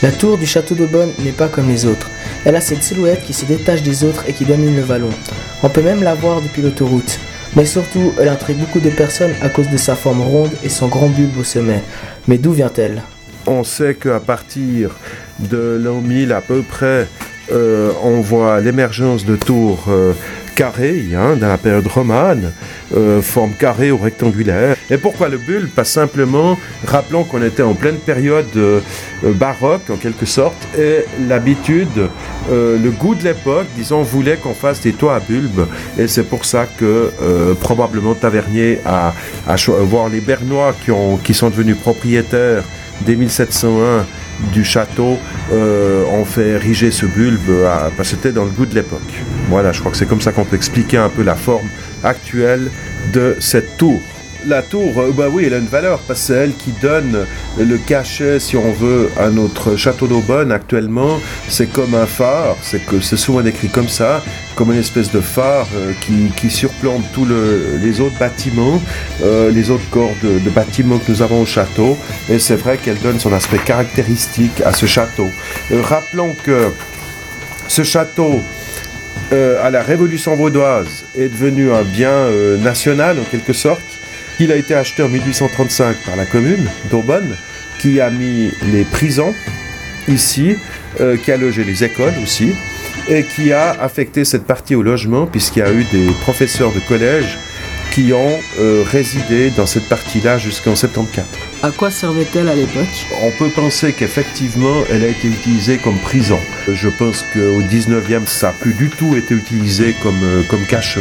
La tour du château d'Aubonne n'est pas comme les autres. Elle a cette silhouette qui se détache des autres et qui domine le vallon. On peut même la voir depuis l'autoroute. Mais surtout, elle intrigue beaucoup de personnes à cause de sa forme ronde et son grand bulbe au sommet. Mais d'où vient-elle? On sait qu'à partir de l'an 1000 à peu près, euh, on voit l'émergence de tours euh, carrées hein, dans la période romane, euh, forme carrée ou rectangulaire. Et pourquoi le bulbe Pas simplement, rappelons qu'on était en pleine période baroque en quelque sorte, et l'habitude, le goût de l'époque, disons, voulait qu'on fasse des toits à bulbe, et c'est pour ça que probablement Tavernier a, a voir les Bernois qui, qui sont devenus propriétaires dès 1701 du château euh, ont fait ériger ce bulbe parce que c'était dans le goût de l'époque. Voilà, je crois que c'est comme ça qu'on peut expliquer un peu la forme actuelle de cette tour la tour, euh, bah oui, elle a une valeur parce que c'est elle qui donne le cachet, si on veut, à notre château d'Aubonne actuellement. C'est comme un phare, c'est souvent écrit comme ça, comme une espèce de phare euh, qui, surplombe tous les autres bâtiments, euh, les autres corps de, bâtiments que nous avons au château. Et c'est vrai qu'elle donne son aspect caractéristique à ce château. rappelons que ce château à la Révolution vaudoise est devenu un bien national en quelque sorte. Il a été acheté en 1835 par la commune d'Aubonne, qui a mis les prisons ici, euh, qui a logé les écoles aussi, et qui a affecté cette partie au logement, puisqu'il y a eu des professeurs de collège qui ont euh, résidé dans cette partie-là jusqu'en 74. À quoi servait-elle à l'époque? On peut penser qu'effectivement, elle a été utilisée comme prison. Je pense qu'au 19e, ça n'a plus du tout été utilisé comme, euh, comme cachot.